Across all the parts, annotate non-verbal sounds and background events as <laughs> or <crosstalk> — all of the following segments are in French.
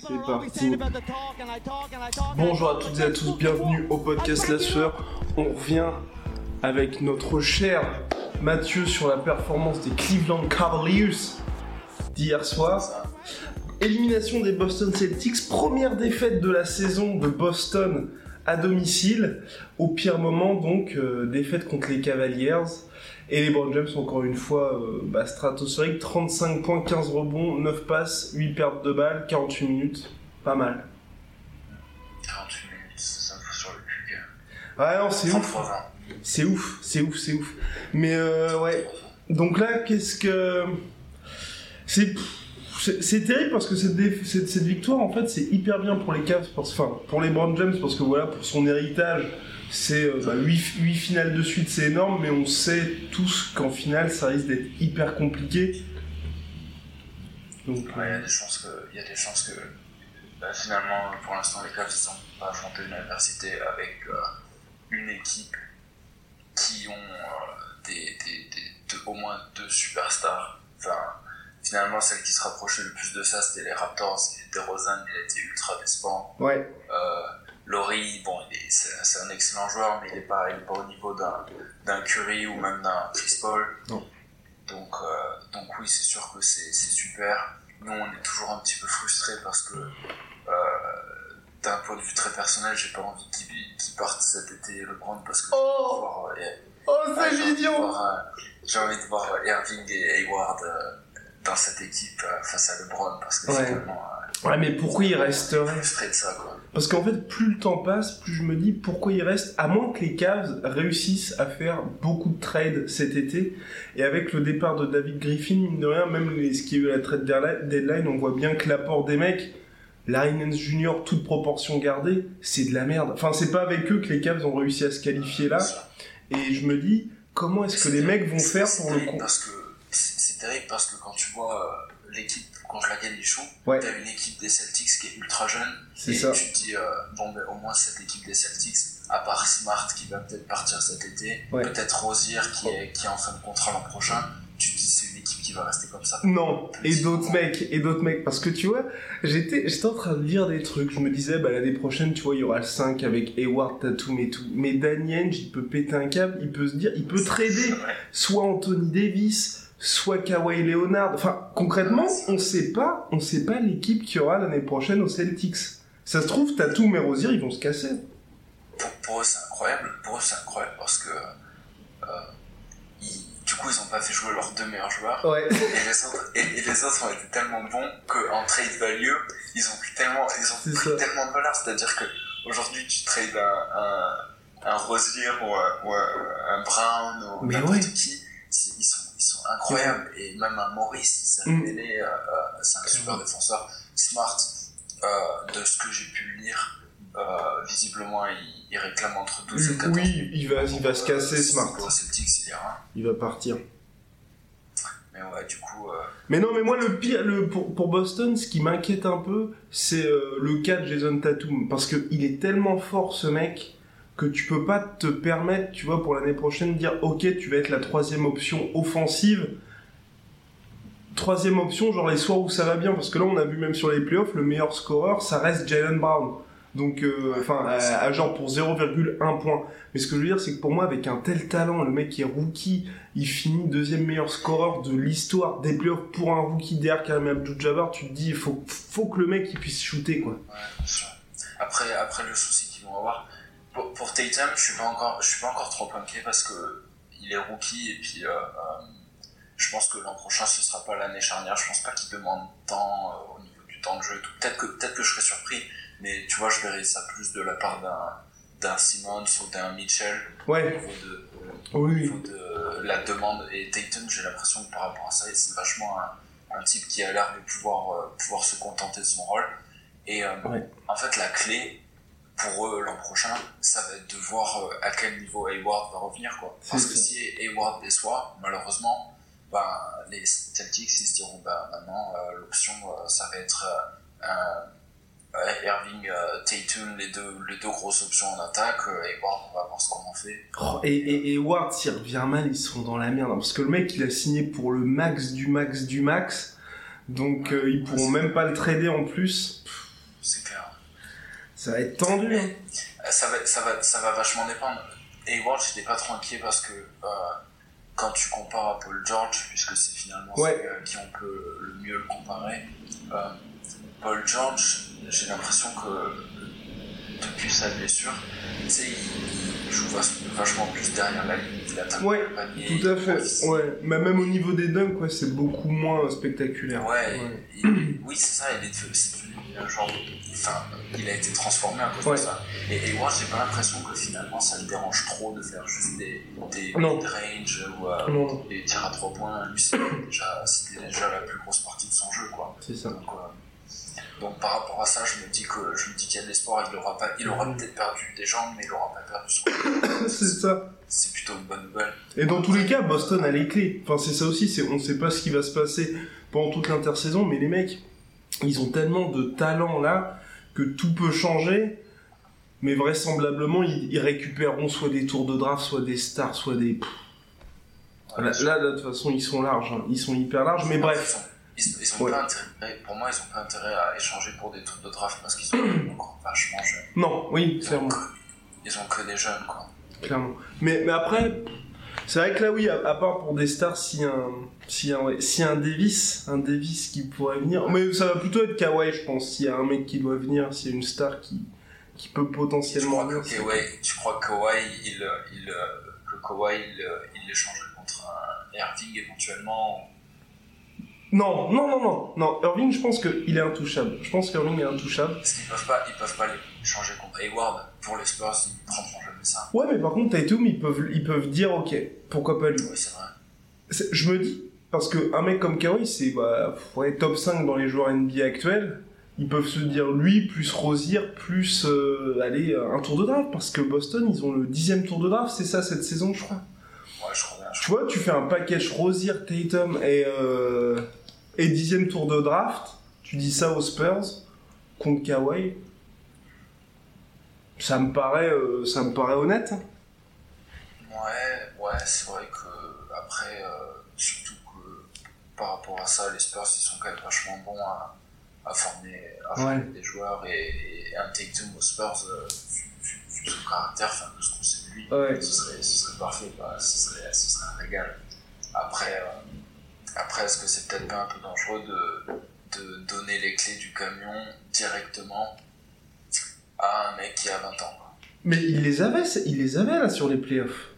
C'est parti. Bonjour à toutes et à tous, bienvenue au podcast La Sueur. On revient avec notre cher Mathieu sur la performance des Cleveland Cavaliers d'hier soir. Élimination des Boston Celtics, première défaite de la saison de Boston à domicile. Au pire moment, donc, euh, défaite contre les Cavaliers. Et les Brown James, encore une fois, euh, bah, stratosphérique. 35 points, 15 rebonds, 9 passes, 8 pertes de balles, 48 minutes. Pas mal. 48 minutes, ça me fout sur le cul. Ouais, non, c'est ouf. 33 C'est ouf, c'est ouf, c'est ouf. Mais euh, ouais. Donc là, qu'est-ce que. C'est. c'est- C'est terrible parce que cette, déf- cette, cette victoire, en fait, c'est hyper bien pour les Cavs, parce, enfin, pour les Brown James, parce que voilà, pour son héritage, c'est 8, finales de suite, c'est énorme, mais on sait tous qu'en finale, ça risque d'être hyper compliqué. Donc, Ouais, il y a des chances que, y a des chances que bah, finalement, pour l'instant, les Cavs ils ont pas affronté une adversité avec euh, une équipe qui ont euh, des, des, des- deux- au moins deux superstars. Enfin, finalement, celle qui se rapprochait le plus de ça, c'était les Raptors. Et DeRozan, il a été ultra décevant. ouais, Euh, Laurie, bon, c'est un excellent joueur, mais il n'est pas, il est pas au niveau d'un d'un Curry ou même d'un Chris Paul. Non. Donc, euh, donc oui, c'est sûr que c'est super. Nous, on est toujours un petit peu frustrés parce que, euh, d'un point de vue très personnel, j'ai pas envie qu'il qu'il parte cet été LeBron parce que Oh j'ai envie de voir, euh, Oh, c'est j'ai envie de mignon voir, euh, j'ai envie de voir Irving et Hayward euh, dans cette équipe euh, face à LeBron parce que Ouais. finalement, Ouais, mais pourquoi il resterait frustré de ça, quoi. Parce qu'en fait, plus le temps passe, plus je me dis pourquoi il reste, à moins que les Cavs réussissent à faire beaucoup de trades cet été. Et avec le départ de David Griffin, mine de rien, même les, ce qui a eu la trade deadline- on voit bien que l'apport des mecs, Nance Jr., toute proportion gardée, c'est de la merde. Enfin, c'est pas avec eux que les Cavs ont réussi à se qualifier là. Et je me dis, comment est-ce que les mecs vont faire pour le coup parce que C'est terrible parce que quand tu vois euh, l'équipe contre laquelle ils jouent, Ouais. t'as une équipe des Celtics qui est ultra jeune. C'est et ça. tu te dis, euh, bon, ben, au moins cette équipe des Celtics, à part Smart qui va peut-être partir cet été, Ouais. peut-être Rosier qui est, qui est en fin de contrat l'an prochain, tu te dis c'est une équipe qui va rester comme ça. Non, et d'autres mecs, et d'autres mecs, parce que tu vois, j'étais, j'étais en train de lire des trucs, je me disais, bah l'année prochaine, tu vois, il y aura le 5 avec Hayward, Tatum et tout, mais Danny Ainge, il peut péter un câble, il peut se dire, il peut trader soit Anthony Davis, soit Kawhi Leonard, enfin, concrètement, on sait pas, on sait pas l'équipe qui aura l'année prochaine aux Celtics. Ça se trouve, Tatum et Rosier, ils vont se casser. Pour, pour eux, c'est incroyable. Pour eux, c'est incroyable parce que euh, ils- du coup, ils ont pas fait jouer leurs deux meilleurs joueurs. Ouais. Et les autres, et, et les autres ont été tellement bons qu'en trade value, ils ont pris tellement, ils ont pris ça. tellement de valeur. C'est-à-dire que aujourd'hui, tu trades un, un, un Rosier ou un, ou un, un Brown ou Mais n'importe ouais. qui, ils sont, incroyables. Et même un Maurice, il s'est Mm. révélé, euh, euh, c'est un super défenseur. Smart, euh, de ce que j'ai pu lire, euh, visiblement, il, il réclame entre 12 et 14 Oui, il va, il va se casser, Smart. Celtics, il ira. Il va partir. Mais ouais, du coup, Mais non, mais moi, le pire, le, pour, pour Boston, ce qui m'inquiète un peu, c'est le cas de Jason Tatum. Parce qu'il est tellement fort, ce mec, que tu peux pas te permettre, tu vois, pour l'année prochaine, de dire, ok, tu vas être la troisième option offensive. Troisième option, genre les soirs où ça va bien, parce que là, on a vu même sur les playoffs, le meilleur scoreur, ça reste Jalen Brown. Donc, euh, enfin, à, à genre pour 0,1 point. Mais ce que je veux dire, c'est que pour moi, avec un tel talent, le mec qui est rookie, il finit deuxième meilleur scoreur de l'histoire des playoffs pour un rookie derrière Karim Abdul-Jabbar, tu te dis, il faut, faut que le mec il puisse shooter, quoi. Ouais, bien sûr. Après, après le souci qu'ils vont avoir, pour, pour Tatum, je suis pas encore, je suis pas encore trop inquiet parce que il est rookie et puis euh, euh, je pense que l'an prochain ce sera pas l'année charnière. Je pense pas qu'il demande tant euh, au niveau du temps de jeu et tout. Peut-être que peut-être que je serais surpris, mais tu vois, je verrais ça plus de la part d'un d'un Simmons ou d'un Mitchell au niveau de, au niveau de la demande. Et Tatum, j'ai l'impression que par rapport à ça, c'est vachement un, un type qui a l'air de pouvoir, pouvoir se contenter de son rôle. Et en fait, la clé pour eux l'an prochain, ça va être de voir à quel niveau Hayward va revenir. Quoi. Parce que si Hayward déçoit, malheureusement, ben, les Celtics ils se diront ben, maintenant l'option ça va être Irving, euh, Tatum, les deux, les deux grosses options en attaque, et euh, Ward, on va voir ce qu'on en fait. Oh, et, et, Ward, s'il revient mal, ils seront dans la merde. Hein, parce que le mec, il a signé pour le max du max du max. Donc, euh, ils pourront même pas le trader en plus. C'est clair. Ça va être tendu. Hein. Ça, va, ça, va, ça va vachement dépendre. Et Ward, j'étais pas trop inquiet parce que quand tu compares à Paul George, puisque c'est finalement ouais. qui on peut le mieux le comparer, Paul George, j'ai l'impression que depuis sa blessure, tu sais, il joue vachement plus derrière la ligne. Il ouais, tout à fait. Ouais. Mais même au niveau des dunks, ouais, c'est beaucoup moins spectaculaire. Ouais, oui, c'est ça, il est devenu un genre. Enfin, il a été transformé à cause de ça. Et, moi, j'ai pas l'impression que finalement ça le dérange trop de faire juste des, des mid-range ou euh, des tirs à trois points. Lui, c'était déjà, déjà, la plus grosse partie de son jeu, quoi. C'est ça. Donc par rapport à ça, je me dis que je me dis qu'il y a de l'espoir. Il aura pas, il aura peut-être perdu des jambes, mais il aura pas perdu son. <coughs> c'est ça. C'est plutôt une bonne nouvelle. Et dans tous les cas, Boston a les clés. Enfin c'est ça aussi. C'est on ne sait pas ce qui va se passer pendant toute l'intersaison, mais les mecs, ils ont tellement de talent là que tout peut changer. Mais vraisemblablement, ils, récupéreront soit des tours de draft, soit des stars, soit des. là, là, de toute façon, ils sont larges. Hein. Ils sont hyper larges. Mais bref. Ils, ont pas intérêt, pour moi, ils n'ont pas intérêt à échanger pour des trucs de draft parce qu'ils sont <clears throat> encore vachement jeunes. Non, oui, clairement. ils ont que des jeunes, quoi. Clairement. Mais, mais après, c'est vrai que là, oui, à, part pour des stars, si un, si un, si un Davis, un Davis qui pourrait venir, mais ça va plutôt être Kawhi, je pense. S'il y a un mec qui doit venir, s'il y a une star qui, qui peut potentiellement venir. Tu crois que Kawhi, il, il, que Kawhi, il, il l'échangerait contre un Irving éventuellement non, non, non, non, non. Irving, je pense qu'il est intouchable. Je pense qu'Irving est intouchable. Parce qu'ils peuvent pas, ils peuvent pas les changer contre Hayward. Pour les Spurs, ils prendront jamais ça. Ouais, mais par contre, Tatum, ils peuvent, ils peuvent dire, ok, pourquoi pas lui. Oui, c'est vrai. Je me dis, parce qu'un mec comme Kawhi, c'est bah, ouais, top 5 dans les joueurs NBA actuels. Ils peuvent se dire lui, plus Rosier, plus euh, aller un tour de draft. Parce que Boston, ils ont le dixième tour de draft, c'est ça cette saison, je crois. Ouais, je crois bien. Tu vois, tu fais un package Rosier, Tatum et. Euh, et dixième tour de draft, tu dis ça aux Spurs contre Kawhi, ça me paraît, euh, ça me paraît honnête. Ouais, ouais, c'est vrai que après, euh, surtout que par rapport à ça, les Spurs ils sont quand même vachement bons à, former, des joueurs et, un take-two aux Spurs, euh, vu, son caractère, enfin de ce qu'on sait de lui, ce, serait, ce, serait, parfait, ce, serait, ce serait un régal. Après, après, est-ce que c'est peut-être pas un peu dangereux de, de donner les clés du camion directement à un mec qui a 20 ans Mais il les avait, il les avait là sur les playoffs.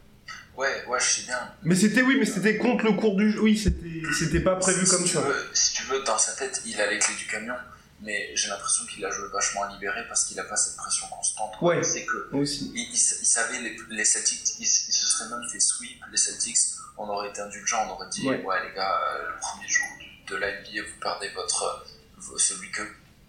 Ouais, ouais, je sais bien. Mais c'était oui, mais c'était contre le cours du jeu. Oui, c'était, pas prévu comme ça. si tu veux, dans sa tête, il a les clés du camion, mais j'ai l'impression qu'il a joué vachement libéré parce qu'il a pas cette pression constante. Ouais. C'est que aussi. Il, savait les, les Celtics, il, se serait même fait sweep les Celtics on aurait été indulgent, on aurait dit ouais, les gars, euh, le premier jour de la NBA, vous perdez votre euh, celui que,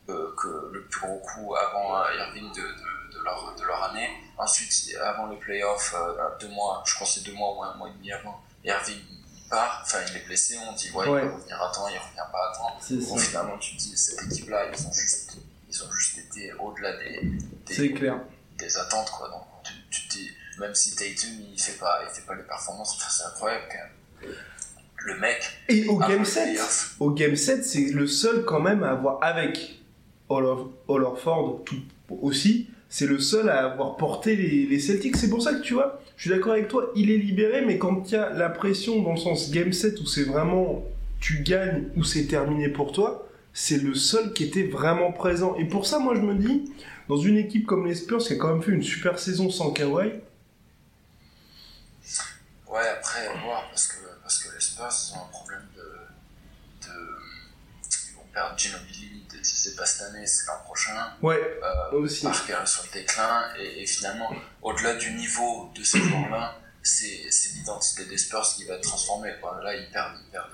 euh, que le plus gros coup avant Irving de, de, leur, de leur année. Ensuite, avant le playoff, deux mois, je crois que c'est deux mois ou un mois et demi avant, Irving il part, enfin il est blessé, on dit ouais, il va revenir à temps, il revient pas à temps. Bon, finalement, tu te dis cette équipe-là, ils ont juste, ils ont juste été au-delà des, des, clair. des attentes quoi. Donc tu, tu te dis même si Tatum il fait pas, il fait pas les performances, c'est incroyable quand même. Le mec. Et au game 7, au game 7, c'est le seul quand même à avoir, avec Hollerford tout aussi, c'est le seul à avoir porté les, les Celtics. C'est pour ça que tu vois, je suis d'accord avec toi, il est libéré, mais quand il y a la pression dans le sens game 7 où c'est vraiment tu gagnes ou c'est terminé pour toi, c'est le seul qui était vraiment présent. Et pour ça, moi je me dis, dans une équipe comme les Spurs qui a quand même fait une super saison sans Kawhi, Ouais, après, voir, parce que, parce que les Spurs, ont un problème de. de ils vont perdre Ginobili, si c'est pas cette année, c'est l'an prochain. Ouais, euh, aussi. Parker sur le déclin, et, finalement, au-delà du niveau de ces joueurs-là, c'est l'identité des Spurs qui va être transformée. Quoi. Là, ils perdent, ils perdent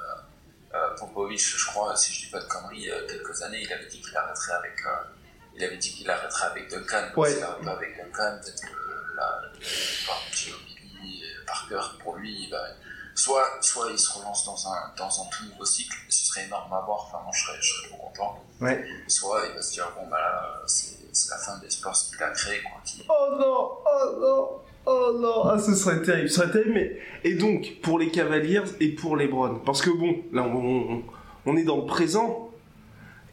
Euh, Popovic, je crois, si je dis pas de conneries, il y a quelques années, il avait dit qu'il arrêterait avec, euh, il avait dit qu'il arrêterait avec Duncan. Ouais. S'il n'arrête pas avec Duncan, peut-être que là, Ginobili et Parker, pour lui, il va, soit, soit il se relance dans un, dans un tout nouveau cycle, ce serait énorme à voir, enfin, moi, je serais, je serais trop content. Ouais. Soit il va se dire, bon, bah là, c'est c'est la fin des sports qu'il a créé, quoi. Qui... Oh non, oh non, oh non, ah ce serait terrible, ce serait terrible, mais... Et donc, pour les Cavaliers et pour les Browns, parce que bon, là on, on, on est dans le présent,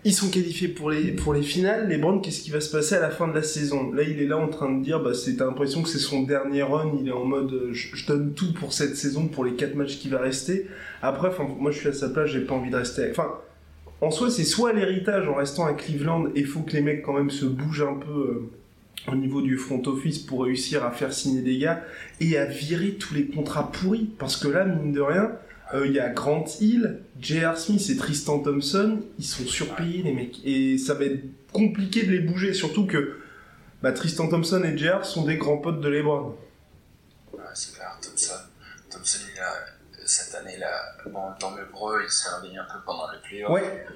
ils sont qualifiés pour les, pour les finales, les Browns, qu'est-ce qui va se passer à la fin de la saison? Là, il est là en train de dire, bah, c'est l'impression que c'est son dernier run, il est en mode, euh, je, donne tout pour cette saison, pour les 4 matchs qui va rester. Après, moi je suis à sa place, j'ai pas envie de rester... Enfin, en soi, c'est soit l'héritage en restant à Cleveland, et faut que les mecs quand même se bougent un peu euh, au niveau du front office pour réussir à faire signer des gars et à virer tous les contrats pourris. Parce que là, mine de rien, euh, il y a Grant Hill, J.R. Smith et Tristan Thompson, ils sont surpayés les mecs. Et ça va être compliqué de les bouger, surtout que bah, Tristan Thompson et J.R. sont des grands potes de LeBron. Ouais, c'est clair, Thompson. Thompson, il a, cette année, il a, bon, tant mieux pour eux, il s'est réveillé un peu pendant les playoffs. Ouais.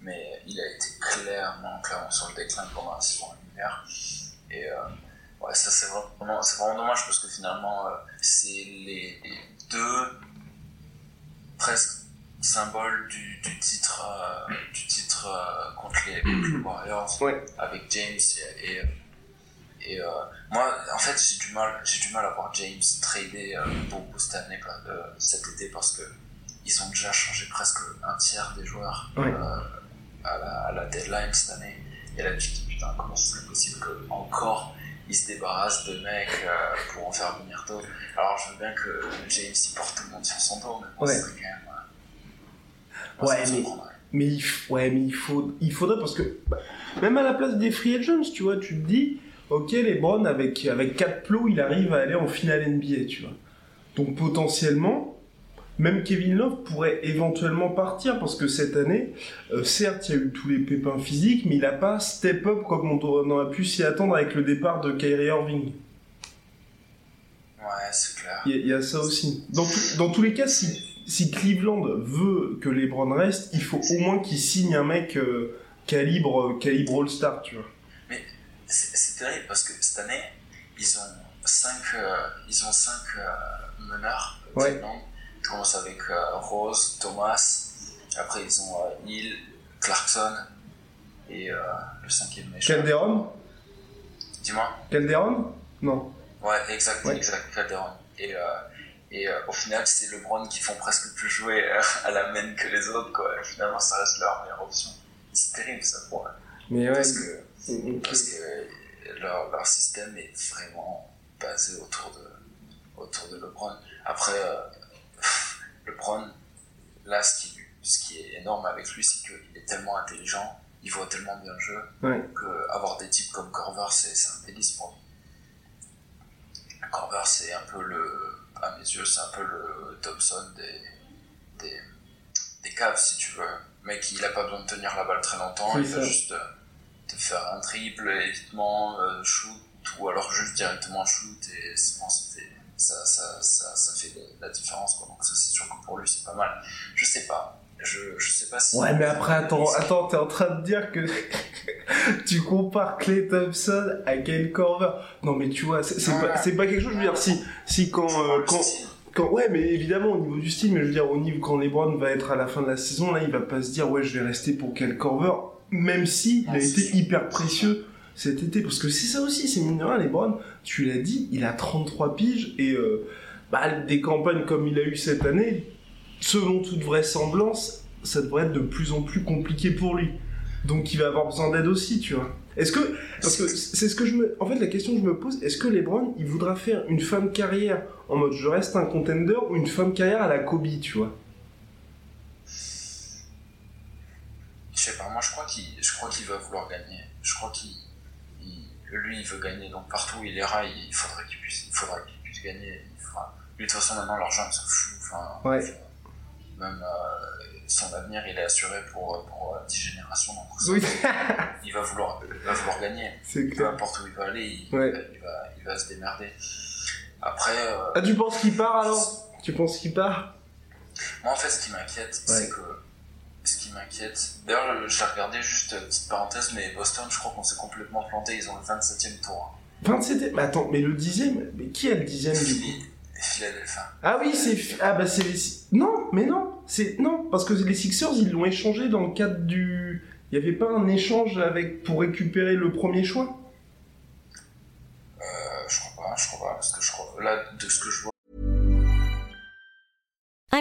Mais il a été clairement, clairement sur le déclin pendant la saison régulière. Et euh, ouais, ça, c'est vraiment, c'est vraiment dommage parce que finalement, euh, c'est les, les deux presque symboles du, du titre, euh, du titre euh, contre, les, contre les Warriors Ouais. avec James et, et, et, euh, moi en fait j'ai du mal j'ai du mal à voir James trader euh, beaucoup cette année quoi, euh, cet été parce que ils ont déjà changé presque un tiers des joueurs Ouais. euh, à, la, à la deadline cette année et là tu te dis putain comment ce serait possible que encore ils se débarrassent de mecs euh, pour en faire venir d'autres alors je veux bien que James il porte tout le monde sur son dos mais bon, Ouais. c'est quand même euh, Ouais, mais-. Mais il, ouais, mais il, faut, il faudrait parce que bah, même à la place des free agents, tu vois, tu te dis, ok, les Browns avec avec 4 plots, il arrive à aller en finale NBA, tu vois. Donc potentiellement, même Kevin Love pourrait éventuellement partir parce que cette année, euh, certes, il y a eu tous les pépins physiques, mais il n'a pas step up comme on aurait- on aurait pu s'y attendre avec le départ de Kyrie Irving. ouais c'est clair Il y, a- il y a ça aussi. Dans, dans tous les cas, si, si Cleveland veut que les Browns restent, il faut au moins qu'ils signent un mec euh, calibre, calibre All-Star, tu vois. C'est c'est terrible parce que cette année, ils ont 5 ils ont cinq euh, meneurs. Ouais. Ils commencent avec euh, Rose, Thomas, après ils ont euh, Hill, Clarkson et euh, le cinquième méchant. Calderon Dis-moi. Calderon Non. Ouais, exact, Ouais. exact, Calderon. Et, et au final, c'est LeBron qui font presque plus jouer à la main que les autres, quoi. Et finalement, ça reste leur meilleure option. C'est terrible ça pour eux. Mais ouais. Parce que parce que leur, leur système est vraiment basé autour de, autour de LeBron. Après, euh, LeBron, là, ce qui, ce qui est énorme avec lui, c'est qu'il est tellement intelligent, il voit tellement bien le jeu, Ouais. que avoir des types comme Corver, c'est un délice pour lui. Corver, c'est un peu le, à mes yeux, c'est un peu le Thompson des, des, des caves, si tu veux. Mec, il a pas besoin de tenir la balle très longtemps, il va ça. juste euh, te faire un triple, évitement, euh, shoot, ou alors juste directement shoot, et c'est bon, c'était- ça, ça, ça, ça fait la différence, quoi. Donc ça, c'est sûr que pour lui, c'est pas mal. Je sais pas. Je, je sais pas si... Ouais, mais après, attends, attends, t'es en train de dire que <laughs> tu compares Clay Thompson à Kyle Korver. Non, mais tu vois, c'est pas, pas quelque chose, je veux dire, si, si quand, euh, quand. Quand, ouais, mais évidemment, au niveau du style, mais je veux dire, au niveau, quand LeBron va être à la fin de la saison, là, il va pas se dire, ouais, je vais rester pour quel Corver, même si il a Ah, été hyper précieux cet été. Parce que c'est ça aussi, c'est mine de rien, tu l'as dit, il a 33 piges, et, euh, bah, des campagnes comme il a eu cette année, selon toute vraisemblance, ça devrait être de plus en plus compliqué pour lui. Donc il va avoir besoin d'aide aussi, tu vois. Est-ce que, parce que c'est ce que je me, en fait la question que je me pose, est-ce que LeBron il voudra faire une de carrière en mode je reste un contender ou une de carrière à la Kobe, tu vois? Je sais pas, moi je crois qu'il je crois qu'il va vouloir gagner. Je crois qu'il il- lui il veut gagner donc partout où il ira, il faudrait qu'il puisse il faudra qu'il puisse gagner. Il Lui de toute façon maintenant l'argent il s'en fout. Enfin, Ouais. même euh, son avenir il est assuré pour, pour euh, 10 générations donc Oui, <laughs> il va vouloir il va vouloir gagner. c'est Peu importe où il va aller, il, Ouais. il va, il va se démerder. Après, euh, Ah, tu penses qu'il part alors? Tu penses qu'il part? Moi, en fait, ce qui m'inquiète, c'est que. Ce qui m'inquiète. D'ailleurs, j'ai regardé juste petite parenthèse, mais Boston, je crois qu'on s'est complètement planté. Ils ont le 27 e tour. 27 e Mais attends, mais le 10 e Mais qui a le 10 e du coup? Philadelphia. Ah oui, c'est. Ah bah c'est les. Non, mais non c'est Non, parce que les Sixers, ils l'ont échangé dans le cadre du. Il n'y avait pas un échange avec pour récupérer le premier choix? Euh, Je crois pas, je crois pas, parce que je crois. Là, de ce que je vois.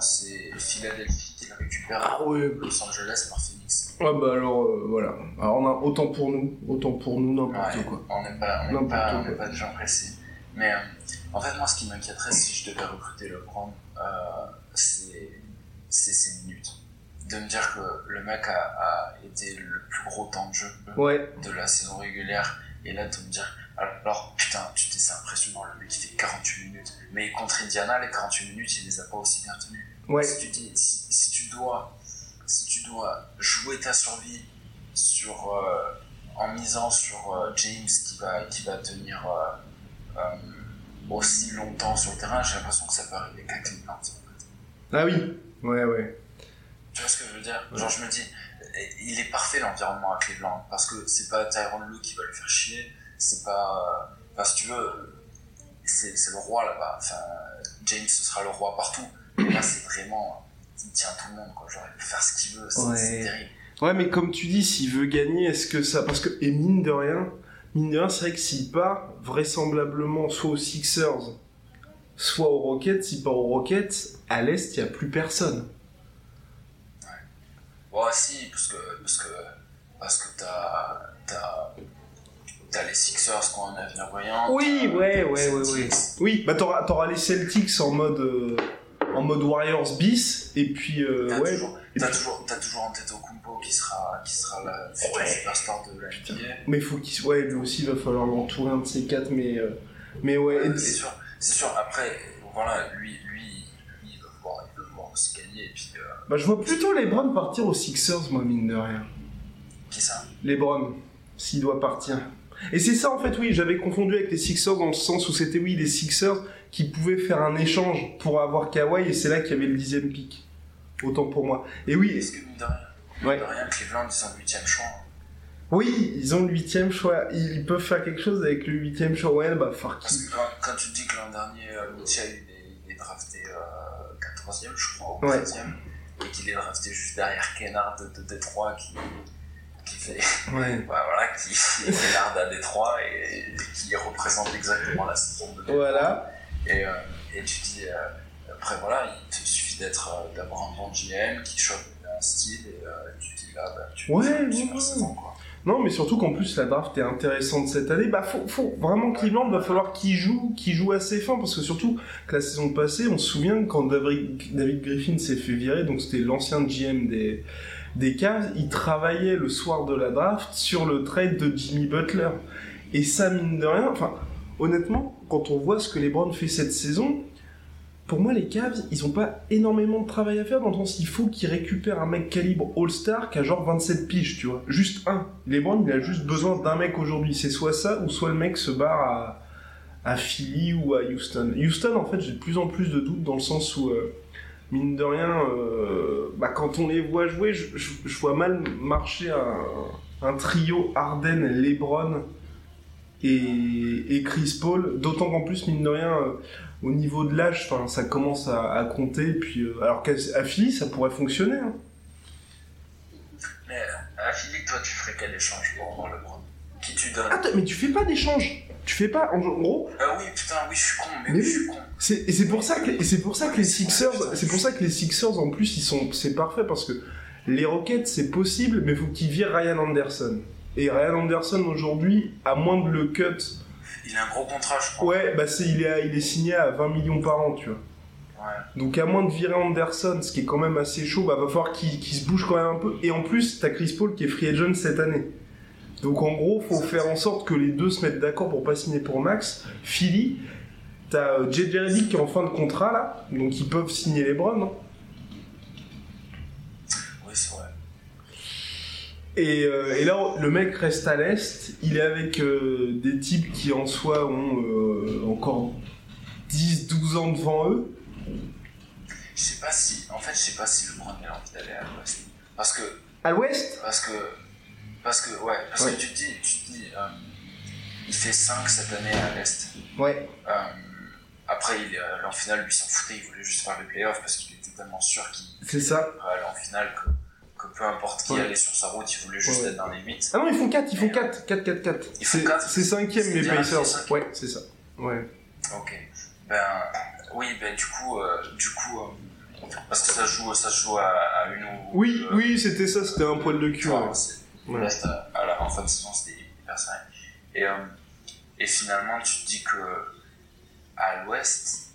C'est Philadelphie qui récupère ah, oui. Los Angeles par Phoenix. Ouais bah alors euh, voilà. Alors on a autant pour nous, autant pour nous n'importe ouais, quoi. On n'est pas on pas, pas, de gens pressés. Mais euh, en fait moi ce qui m'inquiéterait si je devais recruter le LeBron euh, c'est c'est ses minutes de me dire que le mec a, été le plus gros temps de jeu de la saison régulière et là de me dire alors putain tu c'est impressionnant le mec il fait 48 minutes. Mais contre Indiana les 48 minutes il les a pas aussi bien tenus si tu dis si, tu dois si tu dois jouer ta survie sur euh, en misant sur euh, James qui va qui va tenir euh, aussi longtemps sur le terrain j'ai l'impression que ça peut arriver qu'à Cleveland ah oui. Ouais ouais. Tu vois ce que je veux dire? Genre, je me dis, il est parfait l'environnement à Cleveland parce que c'est pas Tyron Lue qui va lui faire chier, c'est pas. Parce que tu veux, c'est le roi là-bas. Enfin, James, ce sera le roi partout. Et là, c'est vraiment. Il tient tout le monde, quoi. Genre, il peut faire ce qu'il veut, c'est terrible. Ouais, mais comme tu dis, s'il veut gagner, est-ce que ça. Parce que, et mine de rien, mine de rien, c'est vrai que s'il part, vraisemblablement, soit aux Sixers, soit aux Rockets, s'il part aux Rockets, à l'Est, il n'y a plus personne. Ouais, si, parce que, parce que, parce que t'as, t'as, t'as les Sixers qui ont un avenir brillant. Oui, ouais, ouais, ouais, ouais. Oui, bah t'auras, t'auras les Celtics en mode, euh, en mode Warriors bis, et puis, euh, t'as ouais. Toujours, t'as, toujours, t'as toujours en tête Okumpo qui sera, qui sera la future ouais. superstar de la NBA. Mais faut qu'il soit, ouais, lui aussi, il va falloir l'entourer un de ces quatre, mais, euh, mais ouais. c'est sûr, c'est sûr. Après, voilà, lui, et puis. Euh, bah, je vois plutôt LeBron partir aux Sixers, moi, mine de rien. Qui ça LeBron, s'il doit partir. Et c'est ça, en fait, oui, j'avais confondu avec les Sixers dans le sens où c'était, oui, les Sixers qui pouvaient faire un échange pour avoir Kawhi et c'est là qu'il y avait le dixième pick. Autant pour moi. Et oui. Est-ce que, mine de rien, ouais. de rien Cleveland, ils ont le huitième choix. Oui, ils ont le huitième choix. Ils peuvent faire quelque chose avec le huitième choix. Ouais, bah, Parce que quand, tu dis que l'an dernier, euh, il, est, drafté. Euh, troisième, je crois, ou ouais. et qu'il est drafté juste derrière Kennard de, de Détroit qui, qui fait. Ouais. <laughs> bah, voilà, qui est Kennard à Détroit et, qui représente exactement la saison de Détroit. Voilà. Et, euh, et tu dis, euh, après voilà, il te suffit d'être, euh, d'avoir un bon GM qui chope un style et tu dis là, bah, tu ouais, fais une super saison quoi. Non, mais surtout qu'en plus la draft est intéressante cette année. Bah, faut, faut vraiment Cleveland va falloir qu'il joue, qu'il joue assez fin parce que surtout que la saison passée, on se souvient quand David, Griffin s'est fait virer, donc c'était l'ancien GM des des Cavs, il travaillait le soir de la draft sur le trade de Jimmy Butler. Et ça mine de rien, enfin honnêtement, quand on voit ce que les Browns fait cette saison, pour moi, les Cavs, ils ont pas énormément de travail à faire dans le sens il faut qu'ils récupèrent un mec calibre All-Star qui a genre 27 piges, tu vois. Juste un. Les Browns, il a juste besoin d'un mec aujourd'hui. C'est soit ça, ou soit le mec se barre à, Philly ou à Houston. Houston, en fait, j'ai de plus en plus de doutes dans le sens où, euh, mine de rien, euh, bah, quand on les voit jouer, je, vois mal marcher un, un trio Harden, LeBron et, et Chris Paul. D'autant qu'en plus, mine de rien, euh, au niveau de l'âge, ça commence à, compter. Puis, euh, alors qu'à Philly, ça pourrait fonctionner. Hein. Mais à Philly, toi, tu ferais quel échange pour le LeBron Qui tu donnes? Attends, mais tu fais pas d'échange. Tu fais pas, en, gros. Ah oui, putain, oui, je suis con, mais, oui, je suis con. et c'est pour ça que, c'est pour ça que les Sixers, c'est pour ça que les Sixers, en plus, ils sont, c'est parfait parce que les Rockets, c'est possible, mais faut qu'ils virent Ryan Anderson. Et Ryan Anderson aujourd'hui, à moins de le cut Il a un gros contrat, je crois. Ouais, bah c'est, il, est, il est signé à 20 millions par an, tu vois. Ouais. Donc à moins de virer Anderson, ce qui est quand même assez chaud, bah va falloir qu'il, se bouge quand même un peu. Et en plus, t'as Chris Paul qui est free agent cette année. Donc en gros, faut faire en sorte que les deux se mettent d'accord pour pas signer pour Max. Philly, t'as euh, JJ Redick qui est en fin de contrat là, donc ils peuvent signer les Browns, non Oui, c'est vrai. Et, euh, et, là, le mec reste à l'est. Il est avec euh, des types qui en soi ont euh, encore 10-12 ans devant eux. Je sais pas si. En fait, je sais pas si le Brown a envie d'aller à l'ouest. Parce que. À l'ouest? Parce que. Parce que, ouais. Parce que tu te dis. Tu te dis il fait 5 cette année à l'est. Ouais. après, il, en finale, lui s'en foutait. Il voulait juste faire les playoffs parce qu'il était tellement sûr qu'il. C'est ça. aller en finale que que peu importe qui allait sur sa route, il voulait juste être dans les 8. Ah non, ils font 4, ils font 4, 4, 4, 4. C'est 5ème les Pacers. Ouais, c'est ça. Ouais. Ok. Ben, oui, ben du coup, euh, du coup, euh, parce que ça joue, ça joue à, à une ou. Oui, oui, c'était ça, c'était un poil de cul. Ouais. Ouais. à la, en fin de saison, c'était hyper serré. Et, euh, et finalement, tu te dis que à l'ouest,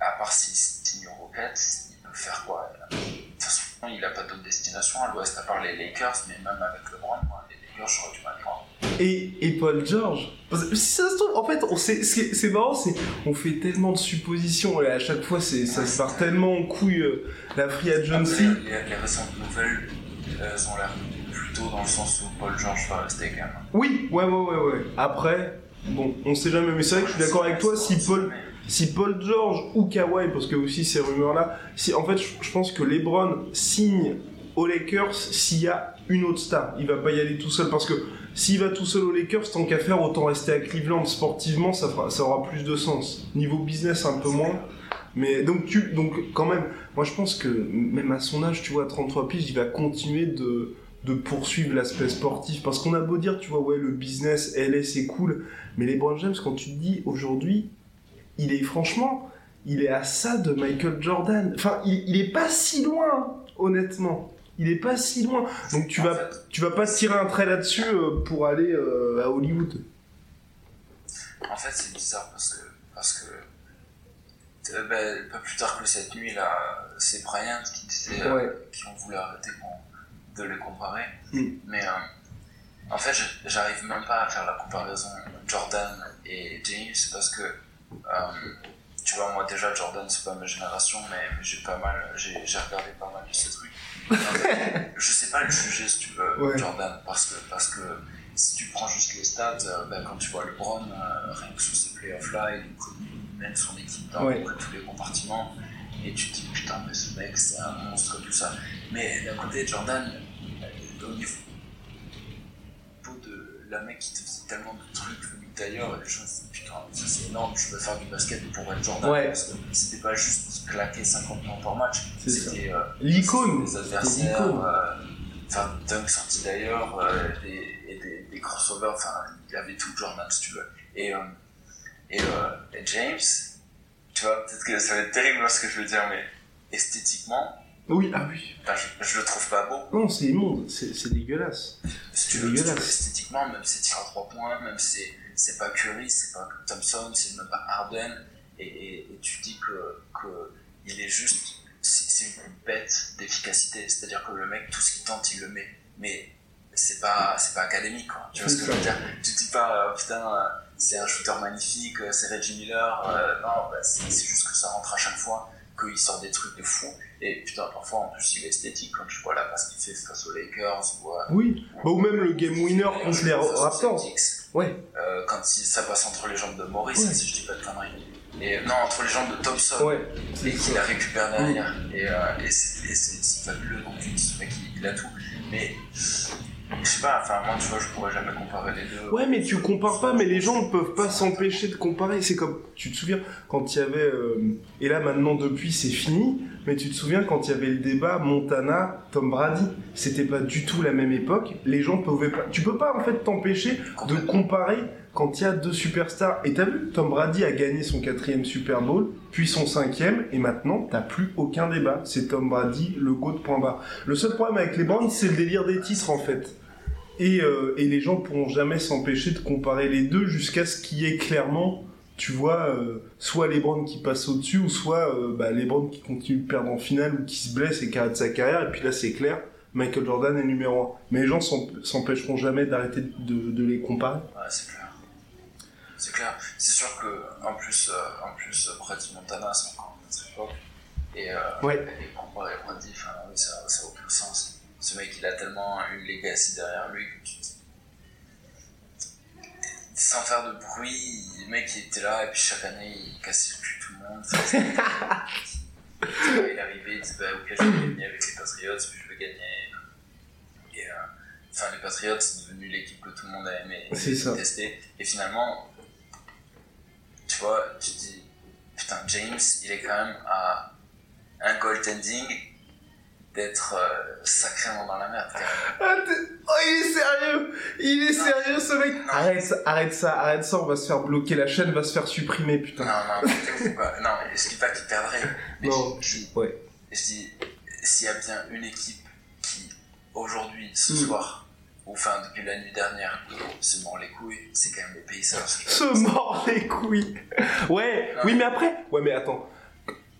à part aux Rockets, faire quoi De toute façon, il n'a pas d'autre destination à l'ouest à part les Lakers, mais même avec le LeBron, les Lakers, j'aurais du mal et, et Paul George si ça se trouve, en fait, c'est marrant, c'est on fait tellement de suppositions et à chaque fois, c'est ça se part tellement en couille euh, la free agency. les, les, récentes nouvelles, elles ont l'air plutôt dans le sens où Paul George va rester quand même. Oui, ouais, ouais, ouais, ouais. Après, bon, on sait jamais, mais c'est vrai que je suis d'accord avec toi. Si Paul, si Paul George ou Kawhi, parce que aussi ces rumeurs-là, si, en fait, je, pense que LeBron signe aux Lakers s'il y a une autre star. Il va pas y aller tout seul parce que s'il va tout seul aux Lakers, tant qu'à faire, autant rester à Cleveland. Sportivement, ça, fera, ça aura plus de sens. Niveau business, un peu moins. Mais donc, tu, donc, quand même, moi je pense que même à son âge, tu vois, à 33 piges, il va continuer de, de poursuivre l'aspect sportif. Parce qu'on a beau dire, tu vois, ouais, le business, LA, c'est cool. Mais les James, quand tu te dis aujourd'hui, il est franchement, il est à ça de Michael Jordan. Enfin, il, il est pas si loin, honnêtement. Il est pas si loin. Donc tu vas, tu vas pas tirer un trait là-dessus euh, pour aller euh, à Hollywood. En fait, c'est bizarre parce que, parce que euh, ben, pas plus tard que cette nuit là, c'est Bryant qui disait qui ont voulu arrêter de les comparer. Hmm. Mais en fait, j'arrive même pas à faire la comparaison Jordan et James parce que tu vois, moi déjà, Jordan, c'est pas ma génération, mais, j'ai pas mal, j'ai regardé pas mal de ces trucs. <laughs> je sais pas le juger si tu veux, Jordan, parce que, parce que si tu prends juste les stats, euh, ben, quand tu vois le Brown, euh, rien que sur ces playoffs-là, il mène son équipe dans tous les compartiments, et tu te dis putain, mais ce mec, c'est un monstre, tout ça. Mais d'un côté, Jordan, au niveau la mec qui te faisait tellement de trucs d'ailleurs, les gens se disent putain, ça c'est énorme, je veux faire du basket pour être Jordan. Parce que c'était pas juste claquer 50 points par match, c'était euh, l'icône. Des adversaires, euh, enfin, dunk sorti d'ailleurs, euh, et des, des, crossovers, enfin, il y avait tout Jordan si tu veux. Et, et, James, tu vois, peut-être que ça va être terrible ce que je veux dire, mais esthétiquement, oui, ah oui. je, le trouve pas beau. Non, c'est immonde, c'est dégueulasse. C'est dégueulasse. esthétiquement, même ses tirs à 3 points, même ses, c'est pas Curry, c'est pas Thompson, c'est même pas Harden, et, tu dis que, que il est juste, c'est une bête d'efficacité, c'est-à-dire que le mec, tout ce qu'il tente, il le met, mais c'est pas, c'est pas académique, quoi. Tu vois ce que je veux dire? Tu dis pas, euh, putain, c'est un shooter magnifique, euh, c'est Reggie Miller, euh, non, bah, c'est juste que ça rentre à chaque fois, qu'il sort des trucs de fou, et putain, parfois en plus il est esthétique quand je vois la passe qu'il fait face aux Lakers, ou, oui, bah, ou même le game winner contre les Raptors. Ouais. Euh, quand ça passe entre les jambes de Maurice, si je dis pas de conneries. Et, non, entre les jambes de Thompson. Ouais. Et qu'il la récupère derrière. Et, euh, et c'est fabuleux. Donc tu ce mec, il, a tout. Mais je sais pas, enfin moi tu vois, je pourrais jamais comparer les deux. Ouais, mais tu compares pas, mais les gens ne peuvent pas s'empêcher de comparer. C'est comme, tu te souviens, quand il y avait, euh, et là maintenant depuis c'est fini, mais tu te souviens quand il y avait le débat Montana, Tom Brady, c'était pas du tout la même époque. Les gens pouvaient pas, tu peux pas en fait t'empêcher de comparer quand il y a deux superstars. Et t'as vu, Tom Brady a gagné son quatrième Super Bowl, puis son cinquième, et maintenant t'as plus aucun débat. C'est Tom Brady, le go de point bas. Le seul problème avec les bandes, c'est le délire des titres en fait. Et, euh, et les gens pourront jamais s'empêcher de comparer les deux jusqu'à ce qu'il y ait clairement, tu vois, euh, soit LeBron qui passe au-dessus, ou soit euh, bah, LeBron qui continue de perdre en finale, ou qui se blesse et qui arrête sa carrière. Et puis là, c'est clair, Michael Jordan est numéro 1. Mais les gens s'empêcheront jamais d'arrêter de, de, les comparer. Ouais, c'est clair. C'est clair. C'est sûr que, en plus, en plus Brady Montana, c'est encore une autre époque. Et, ouais. et comparer Brady, enfin, oui, ça n'a aucun sens. Ce mec, il a tellement une legacy derrière lui que tu sans faire de bruit, le mec il était là et puis chaque année il cassait le cul tout le monde. <laughs> il arrivait, il disait bah ok je vais gagner avec les Patriots, puis je vais gagner. Et euh, enfin les Patriots c'est devenu l'équipe que tout le monde a aimé et testé. Et finalement, tu vois, tu dis putain James il est quand même à un goaltending d'être euh, sacrément dans la merde. Ah, oh, il est sérieux Il est sérieux ce mec Arrête ça, arrête ça, arrête ça, on va se faire bloquer, la chaîne va se faire supprimer, putain. Non, non, non, mais je dis pas qu'il perdrait? Mais non, je, dis, ouais. je dis, s'il y a bien une équipe qui, aujourd'hui, ce hmm. soir, ou enfin depuis la nuit dernière, se mord les couilles, c'est quand même les Pacers. <laughs> Se mord les couilles Ouais, oui, mais après, ouais, mais attends.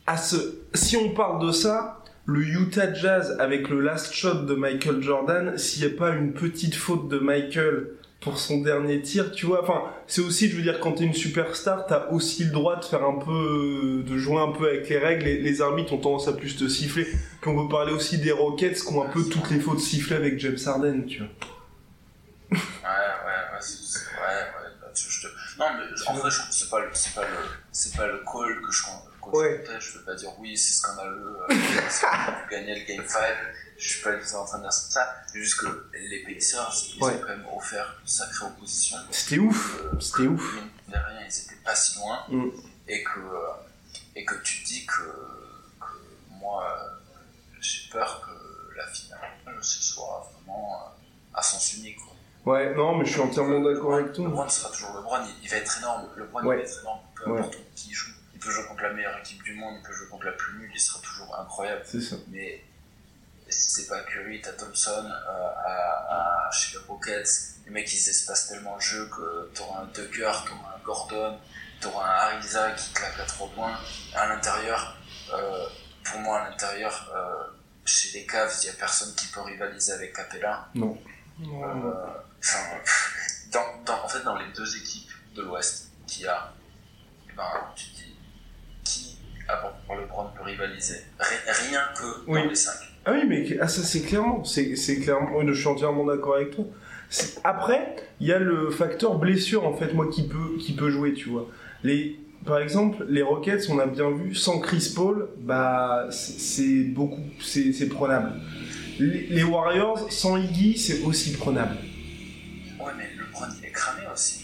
À ce... Si on parle de ça, le Utah Jazz avec le last shot de Michael Jordan, s'il n'y a pas une petite faute de Michael pour son dernier tir, tu vois, enfin, c'est aussi, je veux dire, quand t'es une superstar, t'as aussi le droit de faire un peu, de jouer un peu avec les règles, les, les, arbitres ont tendance à plus te siffler. Puis on peut parler aussi des Rockets qui ont un peu toutes les fautes sifflées avec James Harden, tu vois. Ouais, ouais, ouais, ouais, ouais, je te... Non, mais en vrai, c'est pas, c'est pas le, pas le call que je compte ouais. je veux pas dire oui, c'est scandaleux, euh, a <laughs> gagné le Game 5, je suis pas en train de dire ça, c'est juste que les Pacers, ils ont quand même offert une sacrée opposition. C'était ouf, euh, c'était ouf. De rien, ils étaient pas si loin, mm. et, que, euh, et que tu dis que, que moi, j'ai peur que la finale, ce soit vraiment à sens unique. Ouais, non, mais je suis entièrement d'accord avec toi. Le Bron sera toujours le Bron, il, va être énorme. Le Bron, il va être énorme, peu importe qui joue peut jouer contre la meilleure équipe du monde, il peut jouer contre la plus nulle, il sera toujours incroyable. Ça. Mais c'est pas Curry, t'as Thompson, euh, à, à, chez les Rockets, les mecs ils espacent tellement le jeu que t'auras un Tucker, t'auras un Gordon, t'auras un Ariza qui claque à 3 points. À l'intérieur, euh, pour moi à l'intérieur, euh, chez les Cavs, il y a personne qui peut rivaliser avec Capella. Non. Enfin, dans, dans, en fait, dans les deux équipes de l'Ouest qu'il y a, eh ben, tu avant pour le prendre peut rivaliser. Rien que dans les 5. Ah oui, mais ah, ça c'est clairement, c'est, clairement, je suis entièrement d'accord avec toi. Après, il y a le facteur blessure en fait, moi qui peut, qui peut jouer, tu vois. Les, par exemple, les Rockets, on a bien vu, sans Chris Paul, bah c'est, beaucoup, c'est, prenable. Les, les Warriors, sans Iggy, c'est aussi prenable. Ouais, mais le Bron il est cramé aussi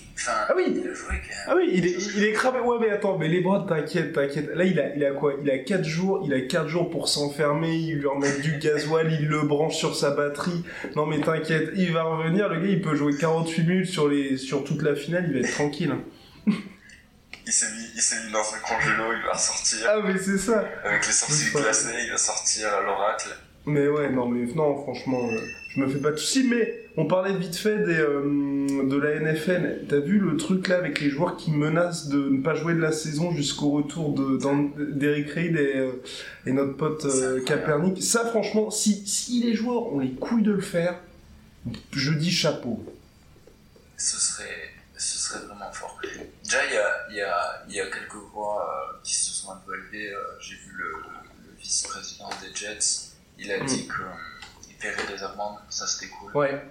ah oui, il a joué Ah oui, il est, il est cramé. Ouais, mais attends, mais les bras, t'inquiète, t'inquiète. Là, il a, il a quoi? Il a 4 jours, il a 4 jours pour s'enfermer, il lui remet du gasoil, il le branche sur sa batterie. Non, mais t'inquiète, il va revenir, le gars, il peut jouer 48 minutes sur, les, sur toute la finale, il va être tranquille. Hein. Il s'est mis, il s'est mis dans un congélo, il va ressortir. Ah, mais c'est ça. Avec les sourcils glacés, il va sortir à l'oracle. Mais ouais, non, mais non, franchement, euh, je me fais pas de soucis. Mais on parlait vite fait des, euh, de la NFL. T'as vu le truc là avec les joueurs qui menacent de ne pas jouer de la saison jusqu'au retour d'Eric Reid et, euh, et, notre pote Kaepernick Ça, franchement, si, si les joueurs ont les couilles de le faire, je dis chapeau. Ce serait, ce serait vraiment fort. Déjà, il y a, y, a, y a quelques voix qui se sont un peu élevées. J'ai vu le, le vice-président des Jets il a dit qu'il paierait des amendes, ça c'était cool. Ouais.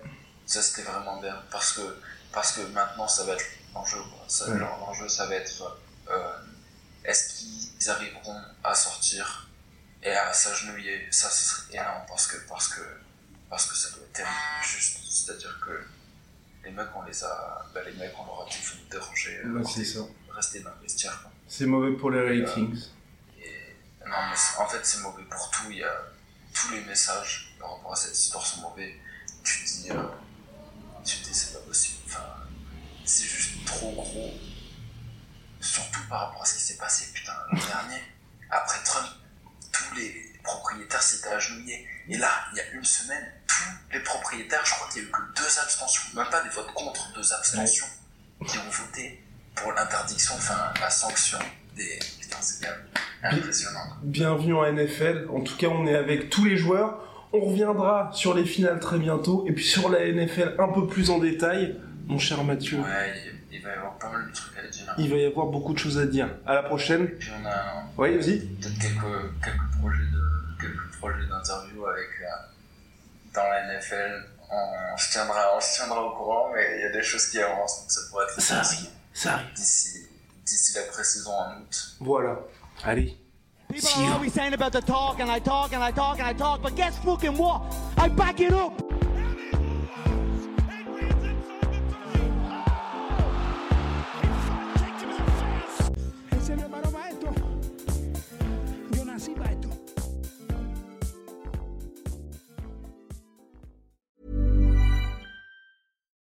Ça c'était vraiment bien, parce que, parce que maintenant ça va être l'enjeu. L'enjeu ça va être euh, est-ce qu'ils arriveront à sortir et à s'agenouiller? Ça ce serait énorme parce que, parce que, parce que ça doit être terrible, juste. C'est-à-dire que les mecs on les a, bah, les mecs on leur a dit faut nous déranger, bah, c'est ça. rester dans le vestiaire. C'est mauvais pour les ratings. et, non mais en fait c'est mauvais pour tout. Il y a, tous les messages par rapport à cette histoire sont mauvais. Tu te dis, euh, tu dis c'est pas possible. Enfin, c'est juste trop gros. Surtout par rapport à ce qui s'est passé, putain, l'an dernier. Après Trump, tous les propriétaires s'étaient agenouillés. Et là, il y a une semaine, tous les propriétaires, je crois qu'il n'y a eu que deux abstentions, même pas des votes contre, deux abstentions, qui ont voté pour l'interdiction, enfin la sanction des. Putain, c'est impressionnant. Bienvenue en NFL. En tout cas, on est avec tous les joueurs. On reviendra sur les finales très bientôt et puis sur la NFL un peu plus en détail, mon cher Mathieu. Ouais, il va y avoir pas mal de trucs à dire. Il va y avoir beaucoup de choses à dire. À la prochaine. Et puis on a. Oui, vas-y. Peut-être quelques, quelques projets de quelques projets d'interview avec euh, dans la NFL. On se tiendra, on se tiendra au courant, mais il y a des choses qui avancent, donc ça pourrait être. Ça arrive. Ça arrive. D'ici, d'ici la pré-saison en août. Voilà. Allez. People are always saying about the talk, and I talk, and I talk, and I talk, but guess fucking what? I back it up!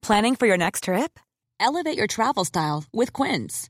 Planning for your next trip? Elevate your travel style with Quince.